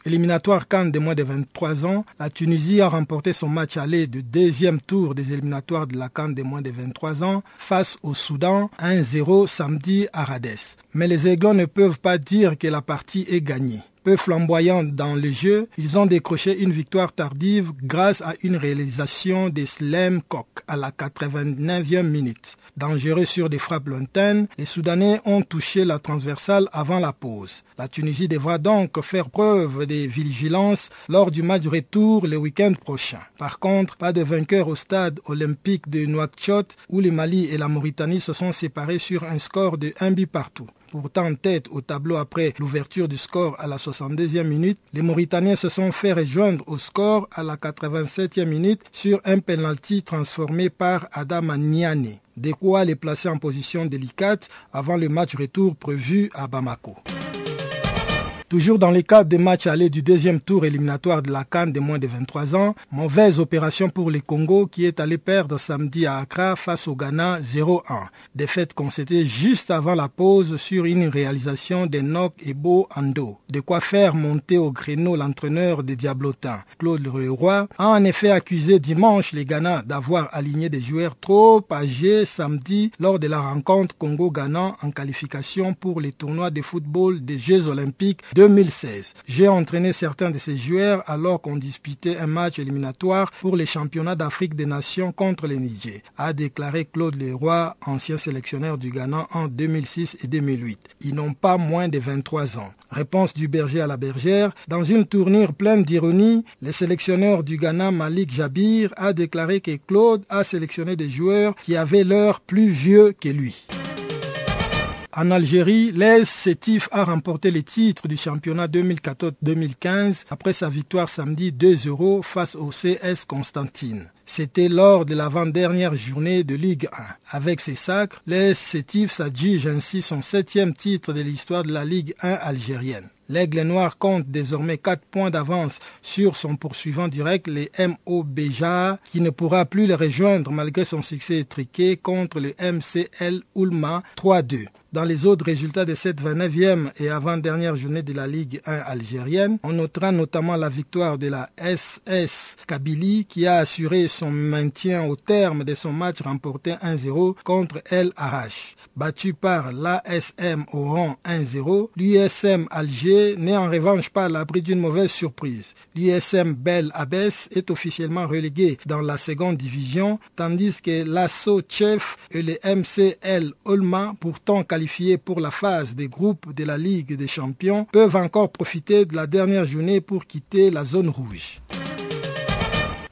Éliminatoire Cannes de moins de 23 ans, la Tunisie a remporté son match aller du deuxième tour des éliminatoires de la Cannes de moins de 23 ans face au Soudan 1-0 samedi à Rades. Mais les Aiglons ne peuvent pas dire que la partie est gagnée. Peu flamboyants dans le jeu, ils ont décroché une victoire tardive grâce à une réalisation de Slem Kok à la 89e minute. Dangereux sur des frappes lointaines, les Soudanais ont touché la transversale avant la pause. La Tunisie devra donc faire preuve de vigilance lors du match retour le week-end prochain. Par contre, pas de vainqueur au stade olympique de Nouakchott où le Mali et la Mauritanie se sont séparés sur un score de 1 but partout pourtant tête au tableau après l'ouverture du score à la 62e minute, les Mauritaniens se sont fait rejoindre au score à la 87e minute sur un penalty transformé par Adam Niane. De quoi les placer en position délicate avant le match retour prévu à Bamako. Toujours dans les cadre des matchs allés du deuxième tour éliminatoire de la Cannes des moins de 23 ans, mauvaise opération pour les Congo qui est allé perdre samedi à Accra face au Ghana 0-1. Défaite constatée juste avant la pause sur une réalisation d'Enoch Beau Ando. De quoi faire monter au créneau l'entraîneur des Diablotins. Claude Leroy a en effet accusé dimanche les Ghana d'avoir aligné des joueurs trop âgés samedi lors de la rencontre Congo-Ghana en qualification pour les tournois de football des Jeux Olympiques 2016. J'ai entraîné certains de ces joueurs alors qu'on disputait un match éliminatoire pour les championnats d'Afrique des Nations contre les Niger, a déclaré Claude Leroy, ancien sélectionneur du Ghana en 2006 et 2008. Ils n'ont pas moins de 23 ans. Réponse du berger à la bergère. Dans une tournure pleine d'ironie, le sélectionneur du Ghana, Malik Jabir, a déclaré que Claude a sélectionné des joueurs qui avaient l'heure plus vieux que lui. En Algérie, l'AS Sétif a remporté le titre du championnat 2014-2015 après sa victoire samedi 2-0 face au CS Constantine. C'était lors de l'avant-dernière journée de Ligue 1. Avec ses sacres, l'AS Sétif s'adjuge ainsi son septième titre de l'histoire de la Ligue 1 algérienne. L'Aigle Noir compte désormais 4 points d'avance sur son poursuivant direct, les MO qui ne pourra plus le rejoindre malgré son succès étriqué contre le MCL Oulma 3-2. Dans les autres résultats de cette 29e et avant-dernière journée de la Ligue 1 algérienne, on notera notamment la victoire de la SS Kabylie qui a assuré son maintien au terme de son match remporté 1-0 contre El Arrache. Battu par l'ASM au rang 1-0, l'USM Alger n'est en revanche pas à l'abri d'une mauvaise surprise. L'USM Bel Abbès est officiellement relégué dans la seconde division, tandis que l'ASSO Chef et le MCL Olma, pourtant qualifiés pour la phase des groupes de la Ligue des Champions, peuvent encore profiter de la dernière journée pour quitter la zone rouge.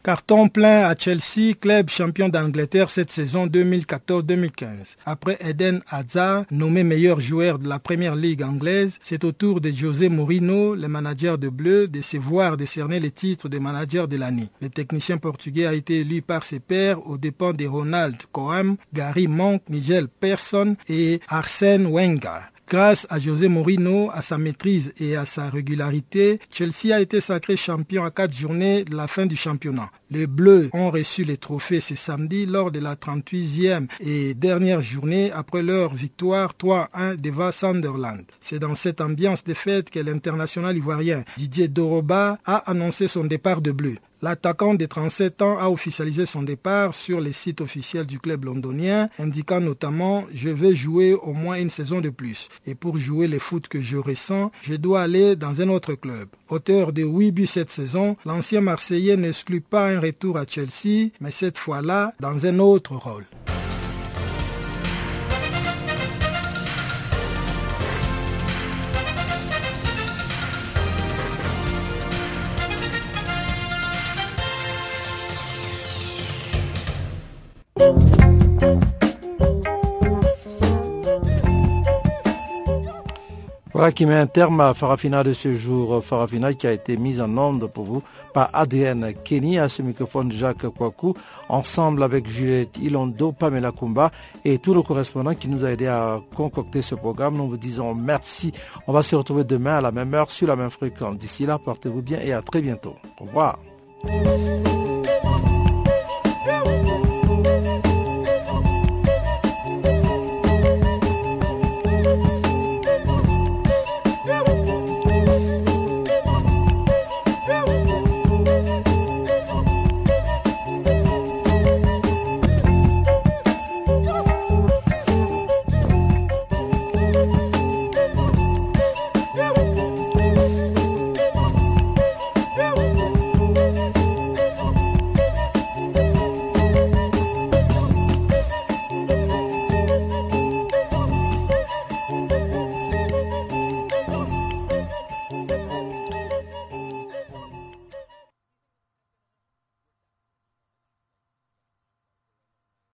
Carton plein à Chelsea, club champion d'Angleterre cette saison 2014-2015. Après Eden Hazard, nommé meilleur joueur de la première ligue anglaise, c'est au tour de José Mourinho, le manager de Bleu, de se voir décerner le titre de manager de l'année. Le technicien portugais a été élu par ses pairs aux dépens de Ronald Koeman, Gary Monk, Nigel Persson et Arsène Wenger. Grâce à José Mourinho, à sa maîtrise et à sa régularité, Chelsea a été sacré champion à quatre journées de la fin du championnat. Les Bleus ont reçu les trophées ce samedi lors de la 38e et dernière journée après leur victoire 3-1 devant Sunderland. C'est dans cette ambiance de fête que l'international ivoirien Didier Doroba a annoncé son départ de Bleu. L'attaquant des 37 ans a officialisé son départ sur les sites officiels du club londonien, indiquant notamment Je vais jouer au moins une saison de plus. Et pour jouer les foot que je ressens, je dois aller dans un autre club. Auteur de 8 buts cette saison, l'ancien Marseillais n'exclut pas un retour à Chelsea, mais cette fois-là dans un autre rôle. Voilà qui met un terme à Farafina de ce jour. Farafina qui a été mise en onde pour vous par Adrienne Kenny, à ce microphone Jacques Kwaku, ensemble avec Juliette Ilondo, Pamela Kumba et tous nos correspondants qui nous ont aidés à concocter ce programme. Nous vous disons merci. On va se retrouver demain à la même heure sur la même fréquence. D'ici là, portez-vous bien et à très bientôt. Au revoir.